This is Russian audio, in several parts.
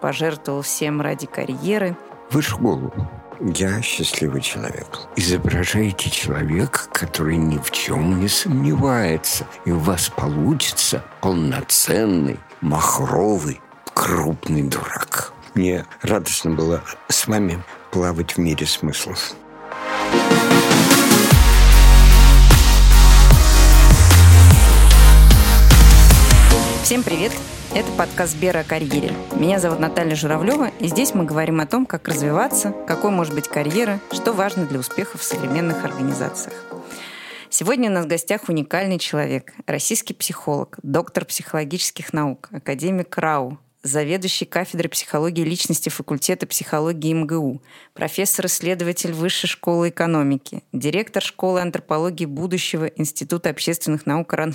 пожертвовал всем ради карьеры. Выше голову. Я счастливый человек. Изображаете человека, который ни в чем не сомневается, и у вас получится полноценный, махровый, крупный дурак. Мне радостно было с вами плавать в мире смыслов. Всем привет! Это подкаст «Бера о карьере». Меня зовут Наталья Журавлева, и здесь мы говорим о том, как развиваться, какой может быть карьера, что важно для успеха в современных организациях. Сегодня у нас в гостях уникальный человек, российский психолог, доктор психологических наук, академик РАУ, заведующий кафедрой психологии личности факультета психологии МГУ, профессор-исследователь Высшей школы экономики, директор школы антропологии будущего Института общественных наук Ран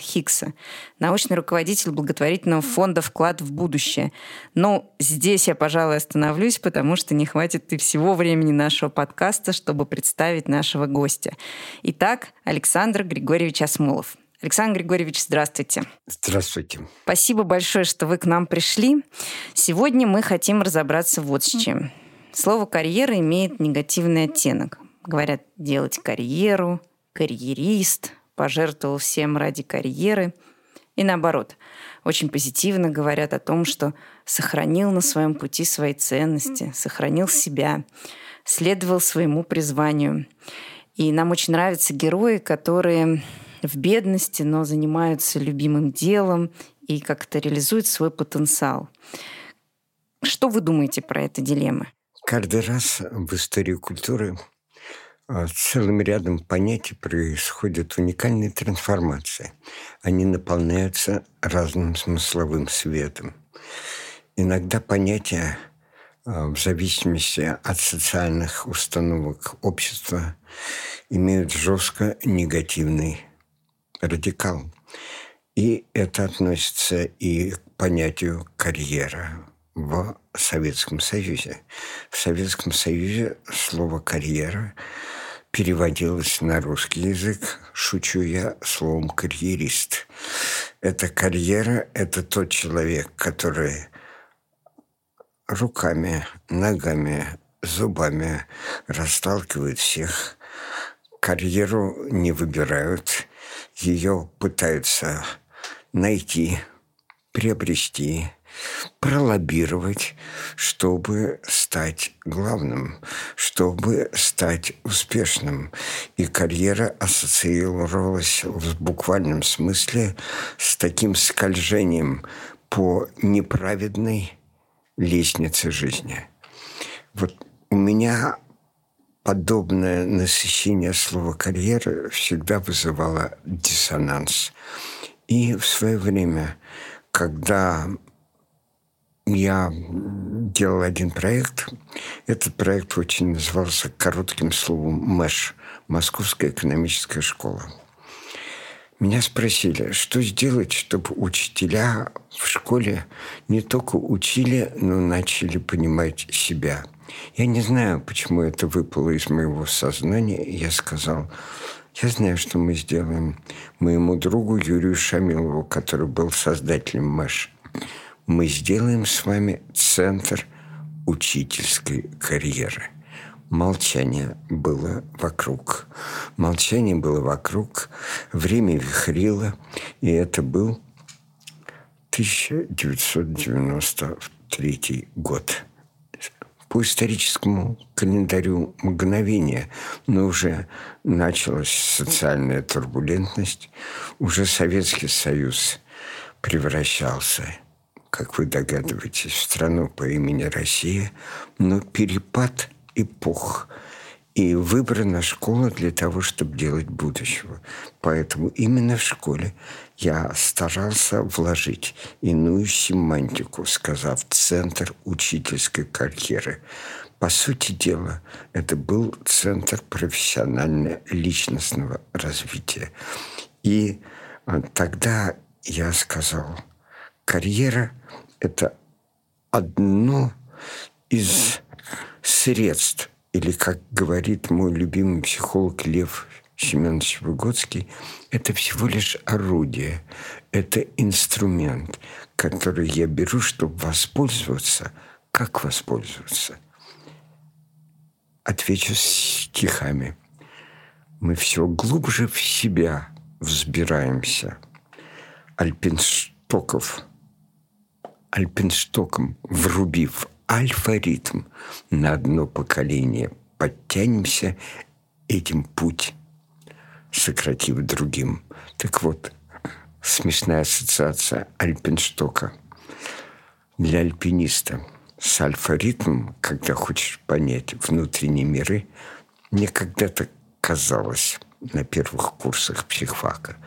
научный руководитель благотворительного фонда «Вклад в будущее». Но здесь я, пожалуй, остановлюсь, потому что не хватит и всего времени нашего подкаста, чтобы представить нашего гостя. Итак, Александр Григорьевич Осмолов – Александр Григорьевич, здравствуйте. Здравствуйте. Спасибо большое, что вы к нам пришли. Сегодня мы хотим разобраться вот с чем. Слово «карьера» имеет негативный оттенок. Говорят, делать карьеру, карьерист, пожертвовал всем ради карьеры. И наоборот, очень позитивно говорят о том, что сохранил на своем пути свои ценности, сохранил себя, следовал своему призванию. И нам очень нравятся герои, которые в бедности, но занимаются любимым делом и как-то реализуют свой потенциал. Что вы думаете про это дилеммы? Каждый раз в истории культуры а, целым рядом понятий происходят уникальные трансформации. Они наполняются разным смысловым светом. Иногда понятия а, в зависимости от социальных установок общества имеют жестко негативный радикал. И это относится и к понятию карьера в Советском Союзе. В Советском Союзе слово «карьера» переводилось на русский язык, шучу я, словом «карьерист». Это карьера – это тот человек, который руками, ногами, зубами расталкивает всех. Карьеру не выбирают, ее пытаются найти, приобрести, пролоббировать, чтобы стать главным, чтобы стать успешным. И карьера ассоциировалась в буквальном смысле с таким скольжением по неправедной лестнице жизни. Вот у меня подобное насыщение слова «карьера» всегда вызывало диссонанс. И в свое время, когда я делал один проект, этот проект очень назывался коротким словом «МЭШ» – Московская экономическая школа. Меня спросили, что сделать, чтобы учителя в школе не только учили, но начали понимать себя – я не знаю, почему это выпало из моего сознания. Я сказал, я знаю, что мы сделаем моему другу Юрию Шамилову, который был создателем МЭШ. Мы сделаем с вами центр учительской карьеры. Молчание было вокруг. Молчание было вокруг. Время вихрило. И это был 1993 год по историческому календарю мгновения, но уже началась социальная турбулентность, уже Советский Союз превращался, как вы догадываетесь, в страну по имени Россия, но перепад эпох – и выбрана школа для того, чтобы делать будущего. Поэтому именно в школе я старался вложить иную семантику, сказав «центр учительской карьеры». По сути дела, это был центр профессионально-личностного развития. И а, тогда я сказал, карьера – это одно из средств или, как говорит мой любимый психолог Лев Семенович Выгодский, это всего лишь орудие, это инструмент, который я беру, чтобы воспользоваться как воспользоваться? Отвечу стихами. Мы все глубже в себя взбираемся. Альпинштоков, альпинштоком врубив альфа-ритм на одно поколение, подтянемся этим путь, сократив другим. Так вот, смешная ассоциация альпинштока для альпиниста с альфа-ритмом, когда хочешь понять внутренние миры, мне когда-то казалось на первых курсах психфака,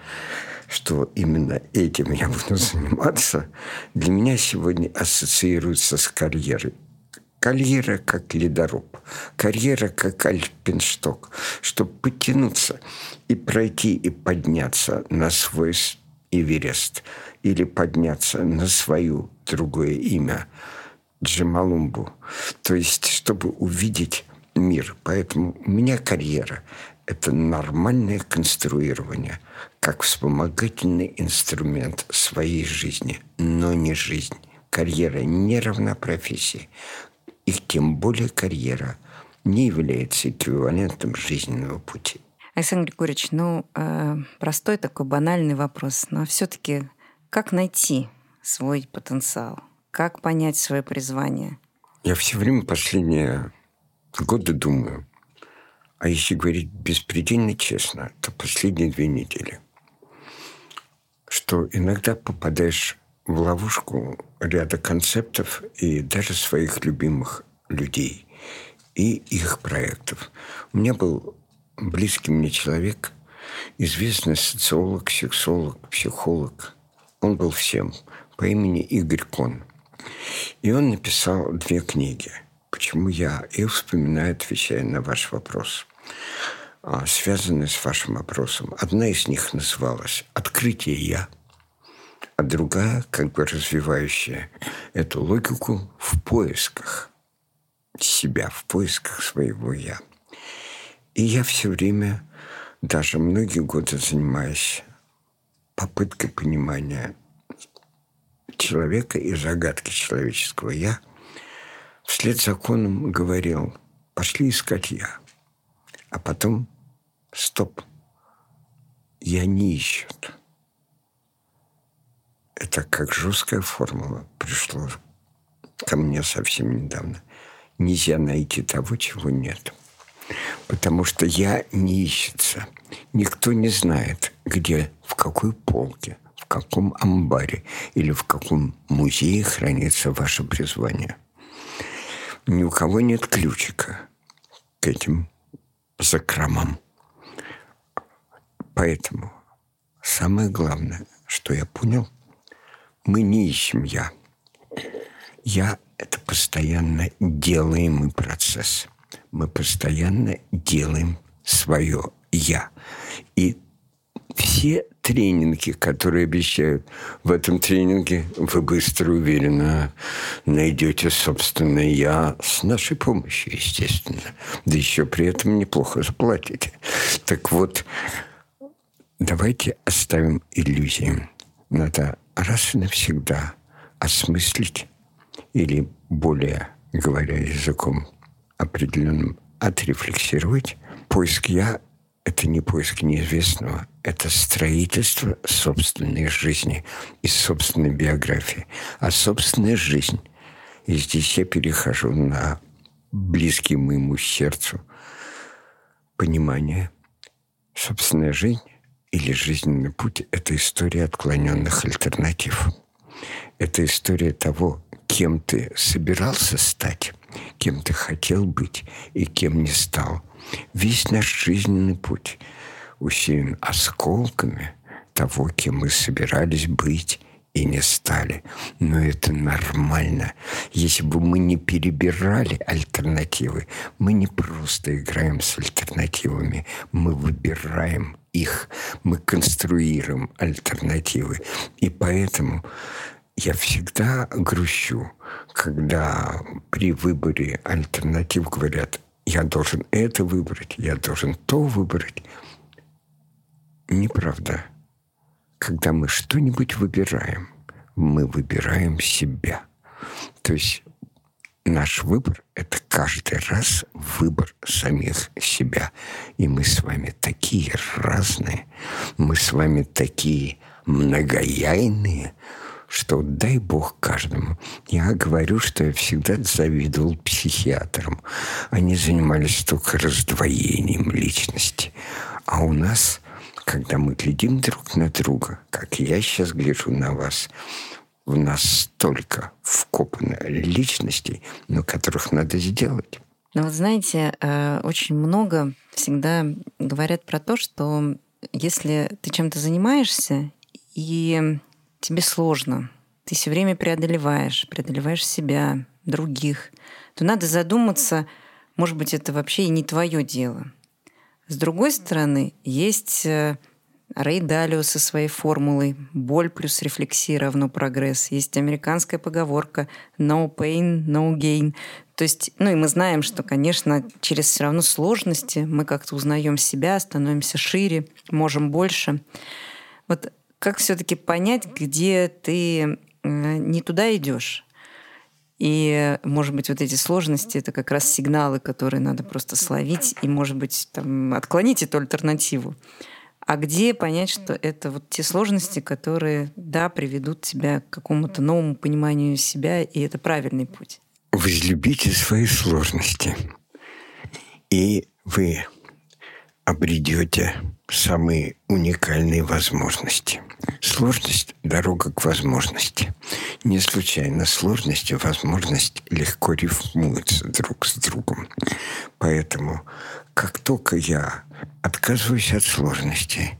что именно этим я буду заниматься, для меня сегодня ассоциируется с карьерой. Карьера как ледоруб, карьера как альпиншток, чтобы подтянуться и пройти и подняться на свой Эверест или подняться на свою другое имя Джамалумбу. То есть, чтобы увидеть мир. Поэтому у меня карьера – это нормальное конструирование, как вспомогательный инструмент своей жизни, но не жизнь. Карьера не равна профессии. И тем более карьера не является эквивалентом жизненного пути. Александр Григорьевич, ну, э, простой такой банальный вопрос, но все-таки как найти свой потенциал? Как понять свое призвание? Я все время последние годы думаю, а если говорить беспредельно честно, то последние две недели, что иногда попадаешь в ловушку ряда концептов и даже своих любимых людей и их проектов. У меня был близкий мне человек, известный социолог, сексолог, психолог. Он был всем по имени Игорь Кон. И он написал две книги. Почему я и вспоминаю, отвечая на ваш вопрос, а, связанные с вашим вопросом. Одна из них называлась «Открытие я», а другая, как бы развивающая эту логику в поисках себя, в поисках своего «я». И я все время, даже многие годы занимаюсь попыткой понимания человека и загадки человеческого «я», вслед законам говорил, пошли искать «я». А потом, стоп, «я не ищут». Это как жесткая формула пришло ко мне совсем недавно. Нельзя найти того, чего нет. Потому что я не ищется. Никто не знает, где, в какой полке, в каком амбаре или в каком музее хранится ваше призвание. Ни у кого нет ключика к этим закромам. Поэтому самое главное, что я понял, мы не ищем «я». «Я» — это постоянно делаемый процесс – мы постоянно делаем свое «я». И все тренинги, которые обещают в этом тренинге, вы быстро, уверенно найдете собственное «я» с нашей помощью, естественно. Да еще при этом неплохо заплатите. Так вот, давайте оставим иллюзии. Надо раз и навсегда осмыслить или, более говоря языком определенным отрефлексировать. Поиск «я» — это не поиск неизвестного, это строительство собственной жизни и собственной биографии. А собственная жизнь, и здесь я перехожу на близкий моему сердцу понимание, собственная жизнь или жизненный путь — это история отклоненных альтернатив. Это история того, кем ты собирался стать, кем ты хотел быть и кем не стал. Весь наш жизненный путь усеян осколками того, кем мы собирались быть и не стали. Но это нормально. Если бы мы не перебирали альтернативы, мы не просто играем с альтернативами, мы выбираем их, мы конструируем альтернативы. И поэтому я всегда грущу, когда при выборе альтернатив говорят, я должен это выбрать, я должен то выбрать. Неправда. Когда мы что-нибудь выбираем, мы выбираем себя. То есть наш выбор — это каждый раз выбор самих себя. И мы с вами такие разные, мы с вами такие многояйные, что дай бог каждому. Я говорю, что я всегда завидовал психиатрам. Они занимались только раздвоением личности. А у нас, когда мы глядим друг на друга, как я сейчас гляжу на вас, в нас столько вкопано личностей, но которых надо сделать. Ну вот знаете, э, очень много всегда говорят про то, что если ты чем-то занимаешься, и тебе сложно, ты все время преодолеваешь, преодолеваешь себя, других, то надо задуматься, может быть, это вообще и не твое дело. С другой стороны, есть э, Рэй Далио со своей формулой «боль плюс рефлексия равно прогресс». Есть американская поговорка «no pain, no gain». То есть, ну и мы знаем, что, конечно, через все равно сложности мы как-то узнаем себя, становимся шире, можем больше. Вот как все-таки понять, где ты э, не туда идешь? И, может быть, вот эти сложности — это как раз сигналы, которые надо просто словить и, может быть, там, отклонить эту альтернативу. А где понять, что это вот те сложности, которые, да, приведут тебя к какому-то новому пониманию себя, и это правильный путь? Возлюбите свои сложности, и вы обретете самые уникальные возможности. Сложность – дорога к возможности. Не случайно сложность и возможность легко рифмуются друг с другом. Поэтому, как только я отказываюсь от сложности,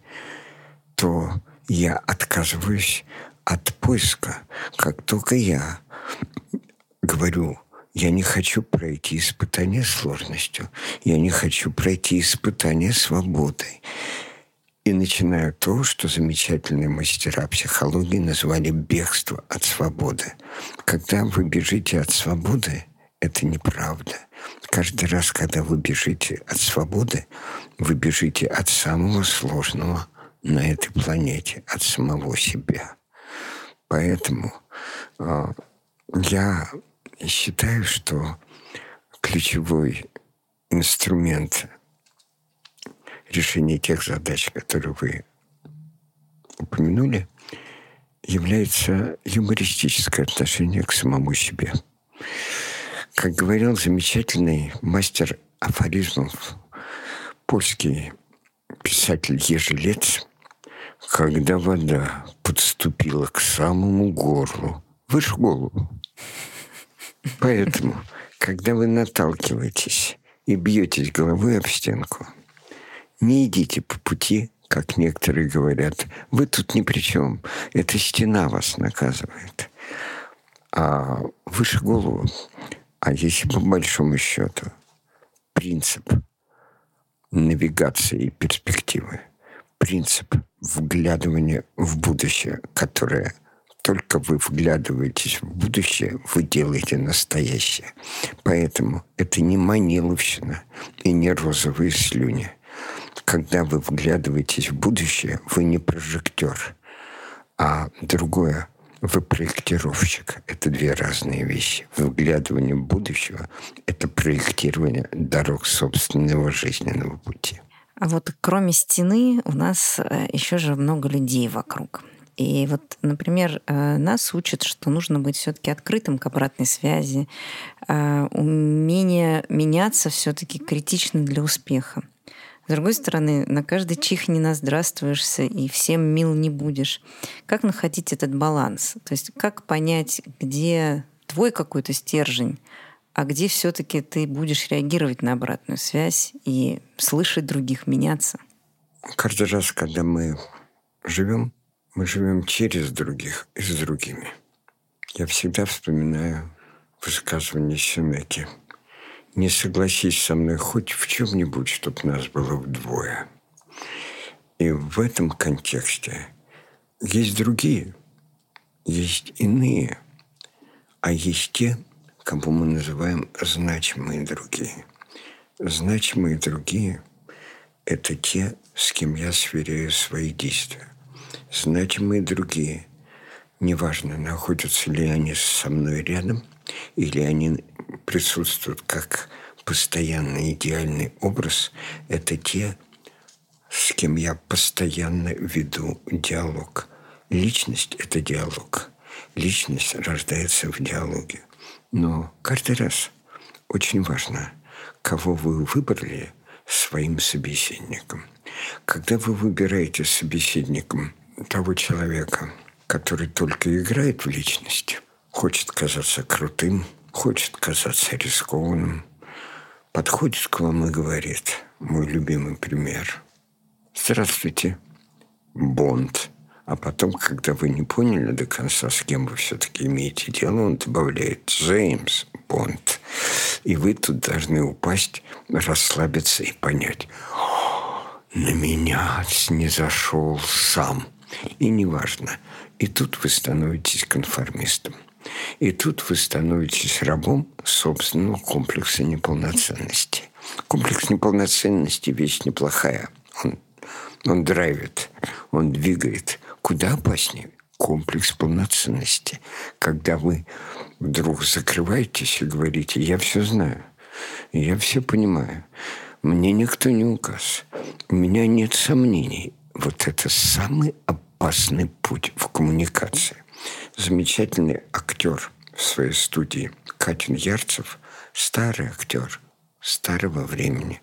то я отказываюсь от поиска. Как только я говорю, я не хочу пройти испытание сложностью, я не хочу пройти испытание свободой. И начинаю то, что замечательные мастера психологии назвали бегство от свободы. Когда вы бежите от свободы, это неправда. Каждый раз, когда вы бежите от свободы, вы бежите от самого сложного на этой планете, от самого себя. Поэтому э, я считаю, что ключевой инструмент решения тех задач, которые вы упомянули, является юмористическое отношение к самому себе. Как говорил замечательный мастер афоризмов, польский писатель Ежелец, когда вода подступила к самому горлу, выше голову. Поэтому, когда вы наталкиваетесь и бьетесь головой об стенку, не идите по пути, как некоторые говорят. Вы тут ни при чем. Эта стена вас наказывает. А выше голову а если по большому счету принцип навигации и перспективы, принцип вглядывания в будущее, которое только вы вглядываетесь в будущее, вы делаете настоящее. Поэтому это не маниловщина и не розовые слюни. Когда вы вглядываетесь в будущее, вы не прожектор, а другое вы проектировщик. Это две разные вещи. Выглядывание будущего — это проектирование дорог собственного жизненного пути. А вот кроме стены у нас э, еще же много людей вокруг. И вот, например, э, нас учат, что нужно быть все-таки открытым к обратной связи, э, умение меняться все-таки критично для успеха. С другой стороны, на каждый чих не наздравствуешься и всем мил не будешь. Как находить этот баланс? То есть как понять, где твой какой-то стержень, а где все-таки ты будешь реагировать на обратную связь и слышать других, меняться? Каждый раз, когда мы живем, мы живем через других и с другими. Я всегда вспоминаю высказывание Сенеки – не согласись со мной хоть в чем-нибудь, чтобы нас было вдвое. И в этом контексте есть другие, есть иные, а есть те, кого мы называем значимые другие. Значимые другие – это те, с кем я сверяю свои действия. Значимые другие – неважно, находятся ли они со мной рядом, или они присутствуют как постоянный идеальный образ, это те, с кем я постоянно веду диалог. Личность – это диалог. Личность рождается в диалоге. Но каждый раз очень важно, кого вы выбрали своим собеседником. Когда вы выбираете собеседником того человека, который только играет в личность, хочет казаться крутым, хочет казаться рискованным, подходит к вам и говорит, мой любимый пример, «Здравствуйте, Бонд». А потом, когда вы не поняли до конца, с кем вы все-таки имеете дело, он добавляет «Джеймс Бонд». И вы тут должны упасть, расслабиться и понять, на меня не зашел сам. И неважно. И тут вы становитесь конформистом. И тут вы становитесь рабом собственного комплекса неполноценности. Комплекс неполноценности – вещь неплохая. Он, он драйвит, он двигает. Куда опаснее комплекс полноценности, когда вы вдруг закрываетесь и говорите «я все знаю, я все понимаю, мне никто не указ, у меня нет сомнений». Вот это самый опасный путь в коммуникации замечательный актер в своей студии Катин Ярцев, старый актер старого времени.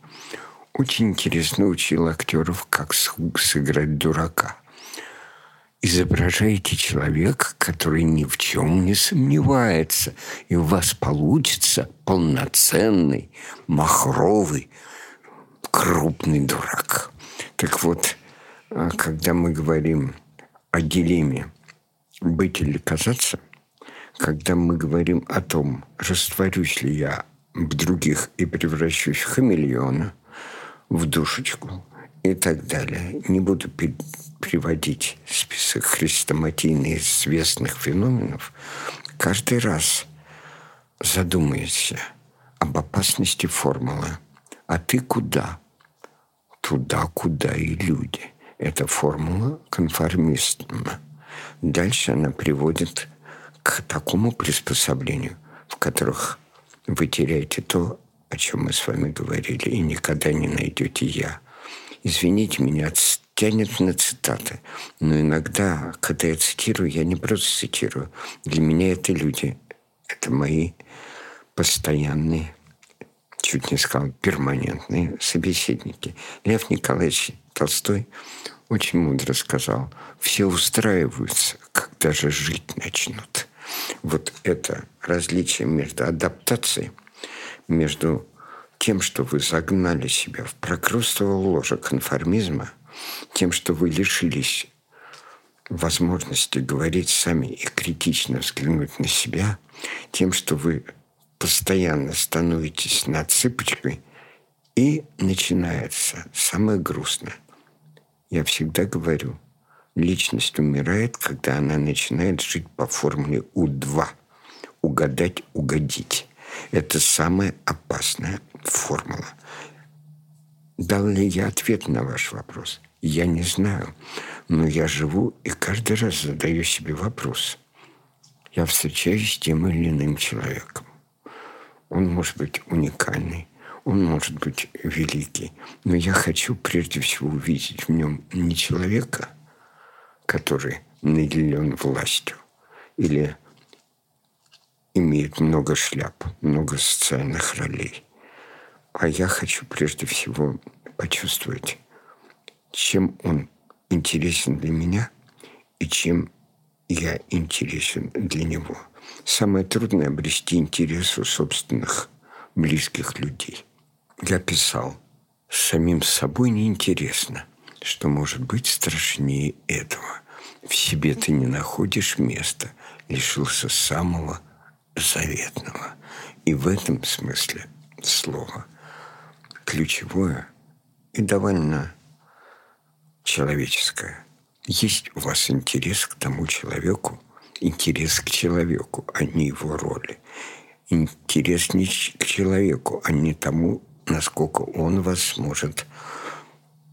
Очень интересно учил актеров, как сыграть дурака. Изображаете человека, который ни в чем не сомневается, и у вас получится полноценный, махровый, крупный дурак. Так вот, когда мы говорим о дилемме быть или казаться, когда мы говорим о том, растворюсь ли я в других и превращусь в хамелеона, в душечку и так далее. Не буду приводить список хрестоматийно известных феноменов. Каждый раз задумайся об опасности формулы. А ты куда? Туда, куда и люди. Это формула конформистна. Дальше она приводит к такому приспособлению, в которых вы теряете то, о чем мы с вами говорили, и никогда не найдете «я». Извините меня, тянет на цитаты. Но иногда, когда я цитирую, я не просто цитирую. Для меня это люди. Это мои постоянные, чуть не сказал, перманентные собеседники. Лев Николаевич Толстой очень мудро сказал, все устраиваются, когда же жить начнут. Вот это различие между адаптацией, между тем, что вы загнали себя в прокрустово ложе конформизма, тем, что вы лишились возможности говорить сами и критично взглянуть на себя, тем, что вы постоянно становитесь на цыпочкой, и начинается самое грустное. Я всегда говорю, личность умирает, когда она начинает жить по формуле У2. Угадать, угодить. Это самая опасная формула. Дал ли я ответ на ваш вопрос? Я не знаю. Но я живу и каждый раз задаю себе вопрос. Я встречаюсь с тем или иным человеком. Он может быть уникальный, он может быть великий, но я хочу прежде всего увидеть в нем не человека, который наделен властью или имеет много шляп, много социальных ролей. А я хочу прежде всего почувствовать, чем он интересен для меня и чем я интересен для него. Самое трудное – обрести интерес у собственных близких людей – я писал, самим собой неинтересно, что может быть страшнее этого. В себе ты не находишь места, лишился самого заветного. И в этом смысле слова ключевое и довольно человеческое. Есть у вас интерес к тому человеку, интерес к человеку, а не его роли. Интерес не к человеку, а не тому, насколько он вас может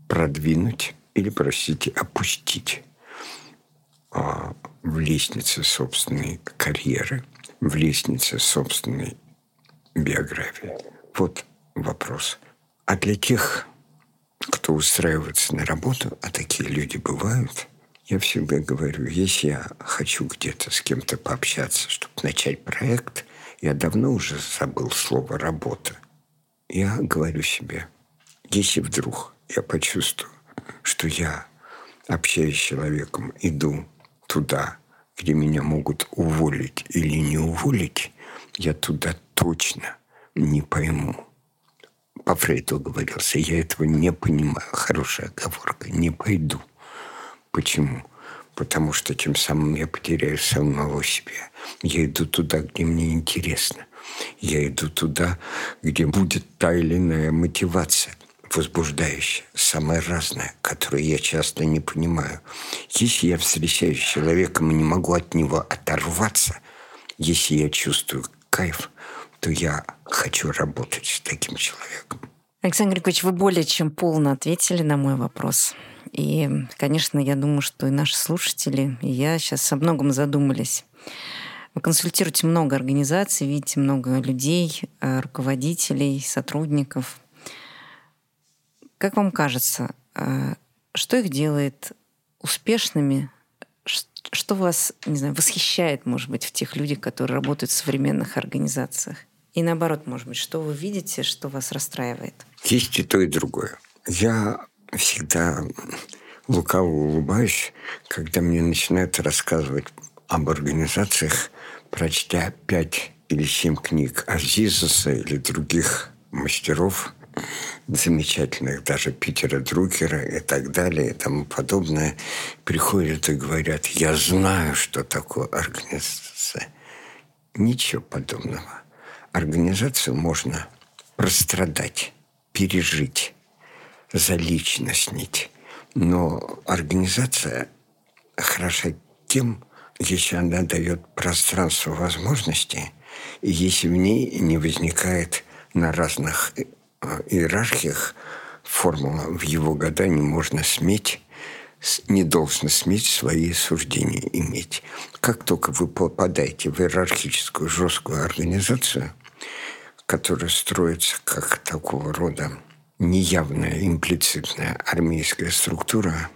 продвинуть или, простите, опустить а, в лестнице собственной карьеры, в лестнице собственной биографии. Вот вопрос. А для тех, кто устраивается на работу, а такие люди бывают, я всегда говорю, если я хочу где-то с кем-то пообщаться, чтобы начать проект, я давно уже забыл слово «работа». Я говорю себе, если вдруг я почувствую, что я, общаясь с человеком, иду туда, где меня могут уволить или не уволить, я туда точно не пойму. По Фрейду говорился, я этого не понимаю. Хорошая оговорка. Не пойду. Почему? Потому что тем самым я потеряю самого себя. Я иду туда, где мне интересно. Я иду туда, где будет та или иная мотивация возбуждающая, самая разная, которую я часто не понимаю. Если я встречаюсь с человеком и не могу от него оторваться, если я чувствую кайф, то я хочу работать с таким человеком. Александр Григорьевич, вы более чем полно ответили на мой вопрос. И, конечно, я думаю, что и наши слушатели, и я сейчас о многом задумались. Вы консультируете много организаций, видите много людей, э, руководителей, сотрудников. Как вам кажется, э, что их делает успешными? Что вас, не знаю, восхищает, может быть, в тех людях, которые работают в современных организациях? И наоборот, может быть, что вы видите, что вас расстраивает? Есть и то, и другое. Я всегда лукаво улыбаюсь, когда мне начинают рассказывать об организациях, прочтя пять или семь книг Азизуса или других мастеров, замечательных, даже Питера Друкера и так далее и тому подобное, приходят и говорят, я знаю, что такое организация. Ничего подобного. Организацию можно прострадать, пережить, заличностнить. Но организация хороша тем, если она дает пространство возможностей, и если в ней не возникает на разных э, иерархиях формула «в его года не можно сметь», не должно сметь свои суждения иметь. Как только вы попадаете в иерархическую жесткую организацию, которая строится как такого рода неявная, имплицитная армейская структура,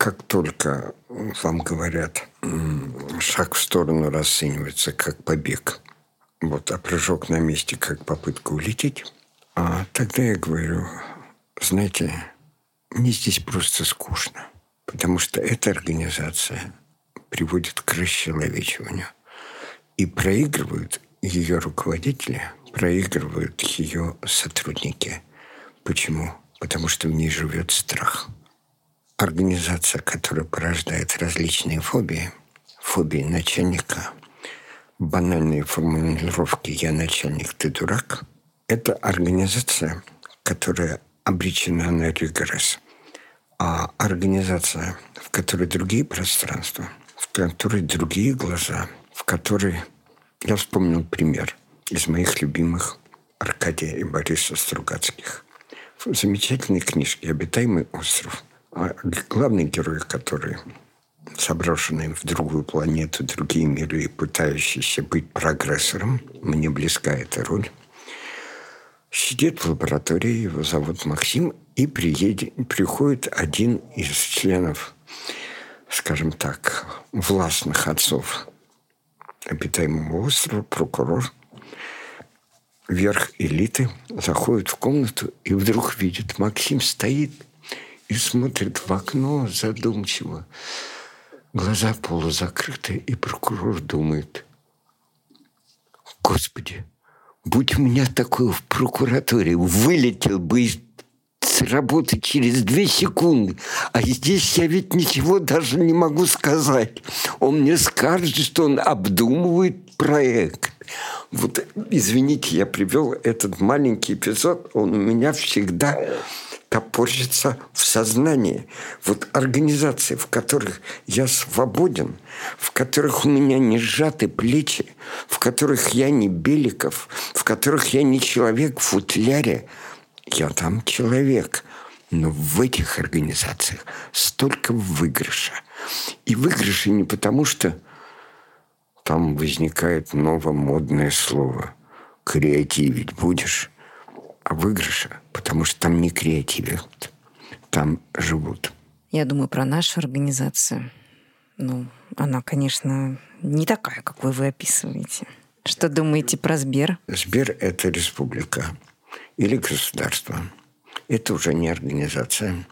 как только вам говорят, шаг в сторону расценивается как побег, вот, а прыжок на месте как попытка улететь, а тогда я говорю, знаете, мне здесь просто скучно, потому что эта организация приводит к расчеловечиванию. И проигрывают ее руководители, проигрывают ее сотрудники – Почему? Потому что в ней живет страх. Организация, которая порождает различные фобии, фобии начальника, банальные формулировки «я начальник, ты дурак», это организация, которая обречена на регресс. А организация, в которой другие пространства, в которой другие глаза, в которой... Я вспомнил пример из моих любимых Аркадия и Бориса Стругацких – замечательной книжки «Обитаемый остров». А главный герой, который заброшенный в другую планету, другие миры и пытающийся быть прогрессором, мне близка эта роль, сидит в лаборатории, его зовут Максим, и приедет, приходит один из членов, скажем так, властных отцов обитаемого острова, прокурор – верх элиты, заходит в комнату и вдруг видит, Максим стоит и смотрит в окно задумчиво. Глаза полузакрыты, и прокурор думает, «Господи, будь у меня такой в прокуратуре, вылетел бы из с работы через две секунды. А здесь я ведь ничего даже не могу сказать. Он мне скажет, что он обдумывает проект. Вот, извините, я привел этот маленький эпизод, он у меня всегда топорщится в сознании. Вот организации, в которых я свободен, в которых у меня не сжаты плечи, в которых я не Беликов, в которых я не человек в футляре, я там человек. Но в этих организациях столько выигрыша. И выигрыши не потому, что там возникает новое модное слово. креативить будешь, а выигрыша, потому что там не креативят, там живут. Я думаю про нашу организацию. Ну, она, конечно, не такая, какой вы описываете. Что думаете про Сбер? Сбер – это республика или государство. Это уже не организация.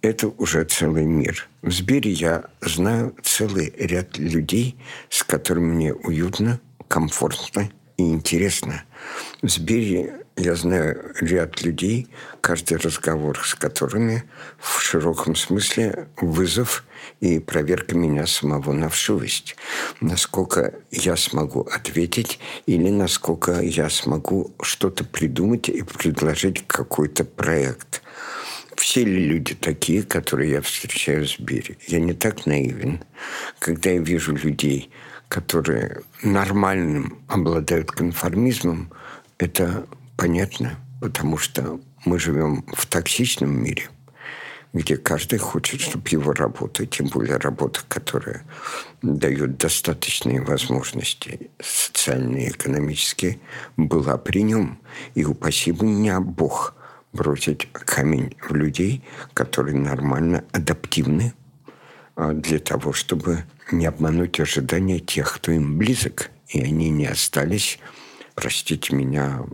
Это уже целый мир. В Сбере я знаю целый ряд людей, с которыми мне уютно, комфортно и интересно. В Сбере я знаю ряд людей, каждый разговор с которыми в широком смысле вызов и проверка меня самого на вшивость. Насколько я смогу ответить или насколько я смогу что-то придумать и предложить какой-то проект. Все ли люди такие, которые я встречаю в Сбере? Я не так наивен. Когда я вижу людей, которые нормальным обладают конформизмом, это понятно, потому что мы живем в токсичном мире, где каждый хочет, чтобы его работа, тем более работа, которая дает достаточные возможности социальные и экономические, была при нем. И упаси меня Бог бросить камень в людей, которые нормально адаптивны а, для того, чтобы не обмануть ожидания тех, кто им близок, и они не остались, простите меня,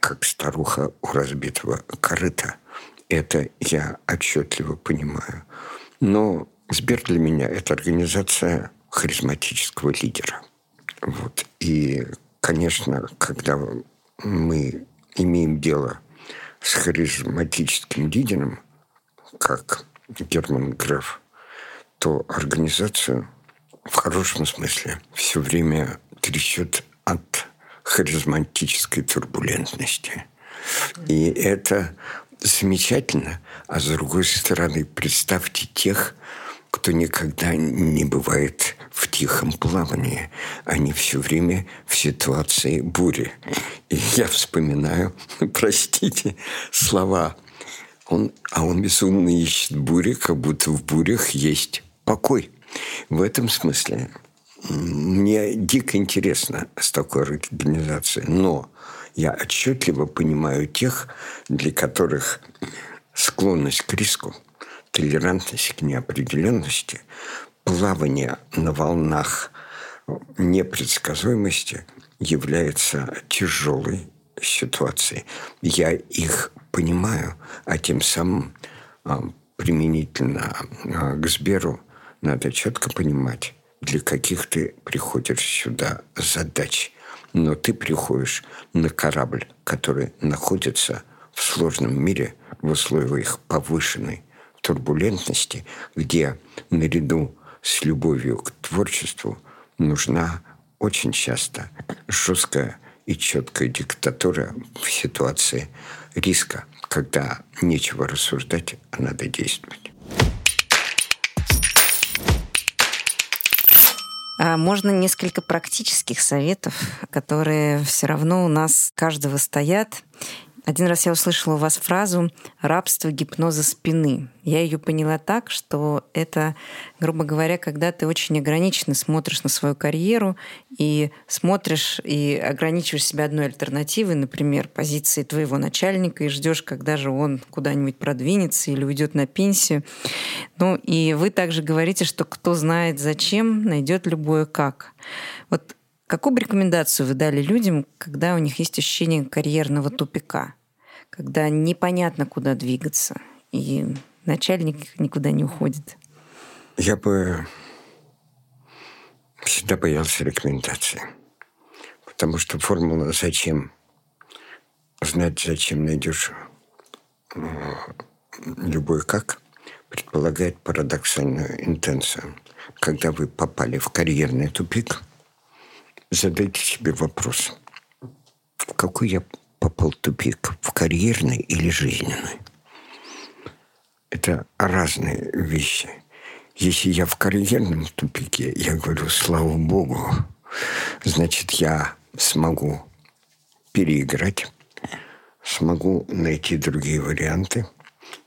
как старуха у разбитого корыта. Это я отчетливо понимаю. Но Сбер для меня – это организация харизматического лидера. Вот. И, конечно, когда мы имеем дело с харизматическим лидером, как Герман Греф, то организацию в хорошем смысле все время трясет от харизматической турбулентности. И это замечательно. А с другой стороны, представьте тех, кто никогда не бывает в тихом плавании. Они все время в ситуации бури. И я вспоминаю, простите, слова. Он, а он безумно ищет бури, как будто в бурях есть покой. В этом смысле мне дико интересно с такой организацией, но я отчетливо понимаю тех, для которых склонность к риску, толерантность к неопределенности, плавание на волнах непредсказуемости является тяжелой ситуацией. Я их понимаю, а тем самым а, применительно а, к Сберу надо четко понимать, для каких ты приходишь сюда задач. Но ты приходишь на корабль, который находится в сложном мире в условиях повышенной турбулентности, где наряду с любовью к творчеству нужна очень часто жесткая и четкая диктатура в ситуации риска, когда нечего рассуждать, а надо действовать. Можно несколько практических советов, которые все равно у нас каждого стоят один раз я услышала у вас фразу «рабство гипноза спины». Я ее поняла так, что это, грубо говоря, когда ты очень ограниченно смотришь на свою карьеру и смотришь и ограничиваешь себя одной альтернативой, например, позиции твоего начальника, и ждешь, когда же он куда-нибудь продвинется или уйдет на пенсию. Ну и вы также говорите, что кто знает зачем, найдет любое как. Вот Какую бы рекомендацию вы дали людям, когда у них есть ощущение карьерного тупика? когда непонятно, куда двигаться, и начальник никуда не уходит? Я бы всегда боялся рекомендации. Потому что формула «зачем?» Знать, зачем найдешь э, любой «как» предполагает парадоксальную интенцию. Когда вы попали в карьерный тупик, задайте себе вопрос, в какой я попал тупик, в карьерный или жизненный. Это разные вещи. Если я в карьерном тупике, я говорю, слава богу, значит, я смогу переиграть, смогу найти другие варианты,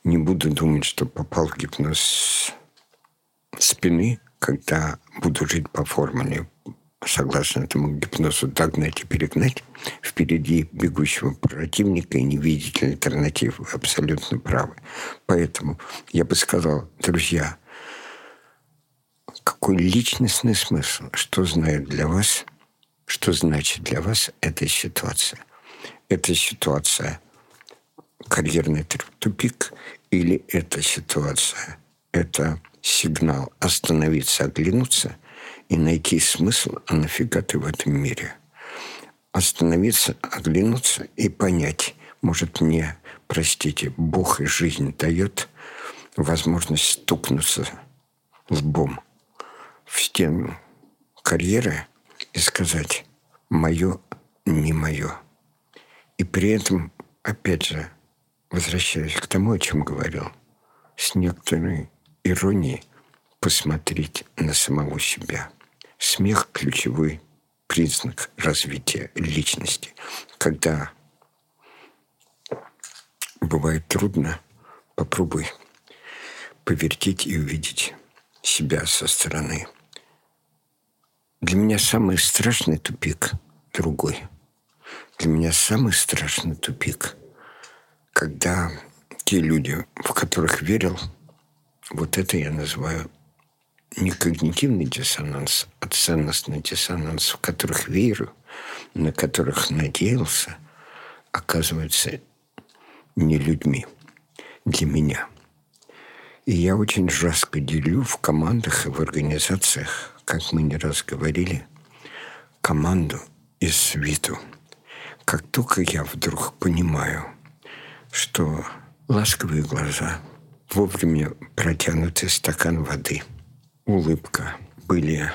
не буду думать, что попал в гипноз спины, когда буду жить по формуле согласно этому гипнозу, догнать и перегнать впереди бегущего противника и не видеть альтернатив. Вы абсолютно правы. Поэтому я бы сказал, друзья, какой личностный смысл, что знает для вас, что значит для вас эта ситуация. Эта ситуация карьерный тупик или эта ситуация, это сигнал остановиться, оглянуться и найти смысл, а нафига ты в этом мире? Остановиться, оглянуться и понять, может мне, простите, Бог и жизнь дает возможность стукнуться лбом в стену карьеры и сказать «мое, не мое». И при этом, опять же, возвращаясь к тому, о чем говорил, с некоторой иронией посмотреть на самого себя – Смех – ключевой признак развития личности. Когда бывает трудно, попробуй повертеть и увидеть себя со стороны. Для меня самый страшный тупик другой. Для меня самый страшный тупик, когда те люди, в которых верил, вот это я называю не когнитивный диссонанс, а ценностный диссонанс, в которых верю, на которых надеялся, оказывается не людьми для меня. И я очень жестко делю в командах и в организациях, как мы не раз говорили, команду и свиту. Как только я вдруг понимаю, что ласковые глаза, вовремя протянутый стакан воды – улыбка были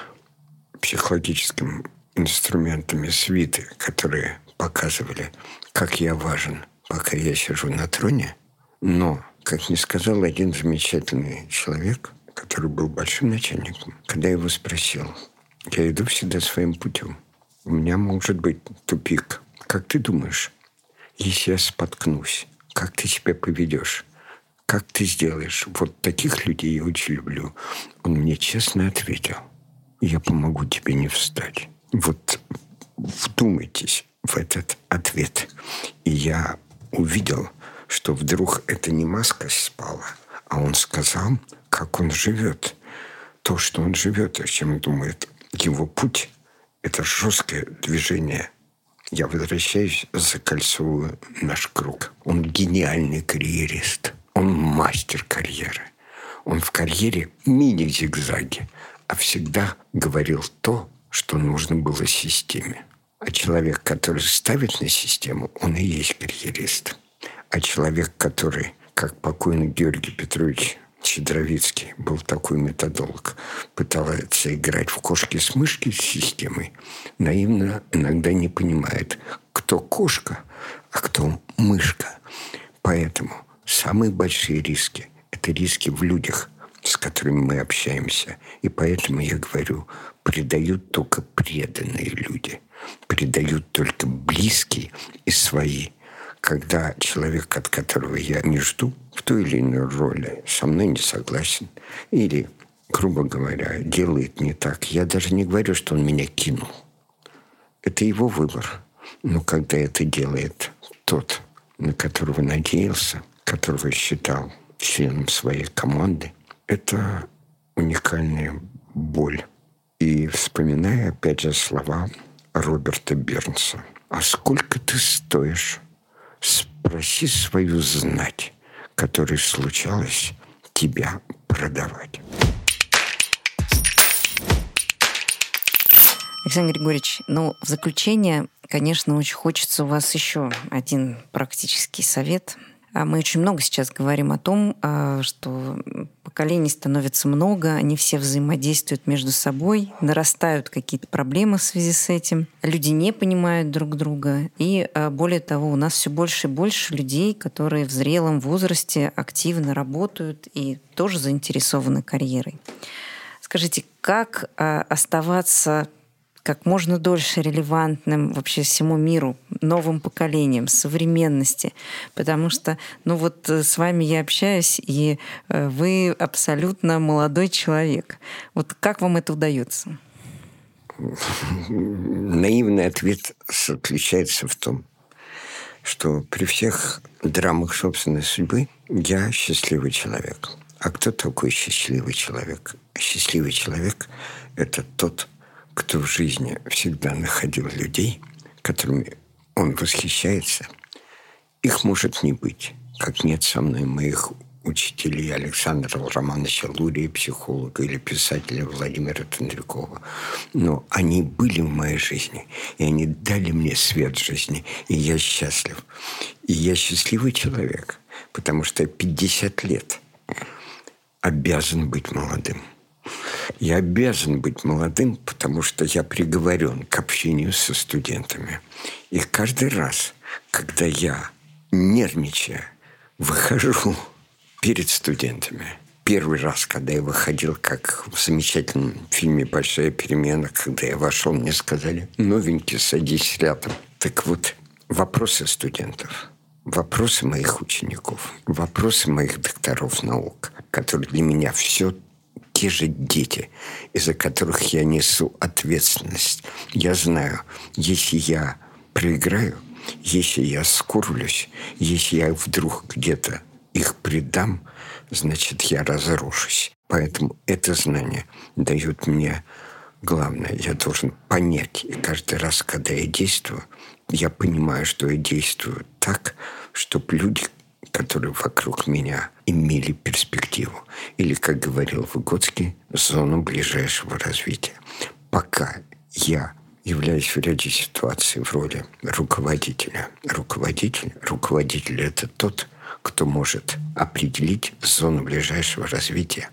психологическим инструментами свиты, которые показывали, как я важен, пока я сижу на троне. Но, как мне сказал один замечательный человек, который был большим начальником, когда я его спросил, я иду всегда своим путем. У меня может быть тупик. Как ты думаешь, если я споткнусь, как ты себя поведешь? Как ты сделаешь? Вот таких людей я очень люблю. Он мне честно ответил, я помогу тебе не встать. Вот вдумайтесь в этот ответ. И я увидел, что вдруг это не маска спала, а он сказал, как он живет. То, что он живет, о чем думает. Его путь – это жесткое движение – я возвращаюсь, закольцовываю наш круг. Он гениальный карьерист. Он мастер карьеры. Он в карьере мини-зигзаги, а всегда говорил то, что нужно было системе. А человек, который ставит на систему, он и есть карьерист. А человек, который, как покойный Георгий Петрович Щедровицкий, был такой методолог, пытался играть в кошки с мышки с системой, наивно иногда не понимает, кто кошка, а кто мышка. Поэтому Самые большие риски – это риски в людях, с которыми мы общаемся. И поэтому я говорю, предают только преданные люди, предают только близкие и свои. Когда человек, от которого я не жду, в той или иной роли со мной не согласен, или, грубо говоря, делает не так, я даже не говорю, что он меня кинул. Это его выбор. Но когда это делает тот, на которого надеялся – которого считал членом своей команды, это уникальная боль. И вспоминая, опять же, слова Роберта Бернса. «А сколько ты стоишь? Спроси свою знать, которой случалось тебя продавать». Александр Григорьевич, ну, в заключение, конечно, очень хочется у вас еще один практический совет – мы очень много сейчас говорим о том, а, что поколений становится много, они все взаимодействуют между собой, нарастают какие-то проблемы в связи с этим, люди не понимают друг друга, и а, более того, у нас все больше и больше людей, которые в зрелом возрасте активно работают и тоже заинтересованы карьерой. Скажите, как оставаться как можно дольше релевантным вообще всему миру, новым поколениям, современности. Потому что, ну вот э, с вами я общаюсь, и э, вы абсолютно молодой человек. Вот как вам это удается? наивный ответ заключается в том, что при всех драмах собственной судьбы я счастливый человек. А кто такой счастливый человек? Счастливый человек – это тот, кто в жизни всегда находил людей, которыми он восхищается. Их может не быть, как нет со мной моих учителей Александра Романовича Лурия, психолога или писателя Владимира Тондрякова. Но они были в моей жизни, и они дали мне свет жизни, и я счастлив. И я счастливый человек, потому что 50 лет обязан быть молодым. Я обязан быть молодым, потому что я приговорен к общению со студентами. И каждый раз, когда я, нервничая, выхожу перед студентами. Первый раз, когда я выходил, как в замечательном фильме «Большая перемена», когда я вошел, мне сказали, новенький, садись рядом. Так вот, вопросы студентов, вопросы моих учеников, вопросы моих докторов наук, которые для меня все те же дети, из-за которых я несу ответственность. Я знаю, если я проиграю, если я скорблюсь, если я вдруг где-то их предам, значит, я разрушусь. Поэтому это знание дает мне главное. Я должен понять. И каждый раз, когда я действую, я понимаю, что я действую так, чтобы люди, которые вокруг меня, имели перспективу. Или, как говорил Выгодский, зону ближайшего развития. Пока я являюсь в ряде ситуаций в роли руководителя. Руководитель, руководитель – это тот, кто может определить зону ближайшего развития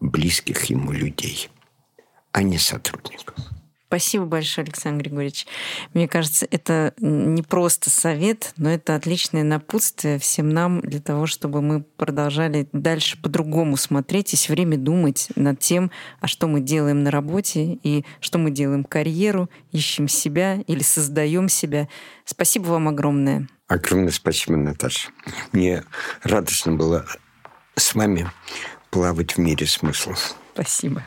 близких ему людей, а не сотрудников. Спасибо большое, Александр Григорьевич. Мне кажется, это не просто совет, но это отличное напутствие всем нам для того, чтобы мы продолжали дальше по-другому смотреть и все время думать над тем, а что мы делаем на работе и что мы делаем карьеру, ищем себя или создаем себя. Спасибо вам огромное. Огромное спасибо, Наташа. Мне радостно было с вами плавать в мире смыслов. Спасибо.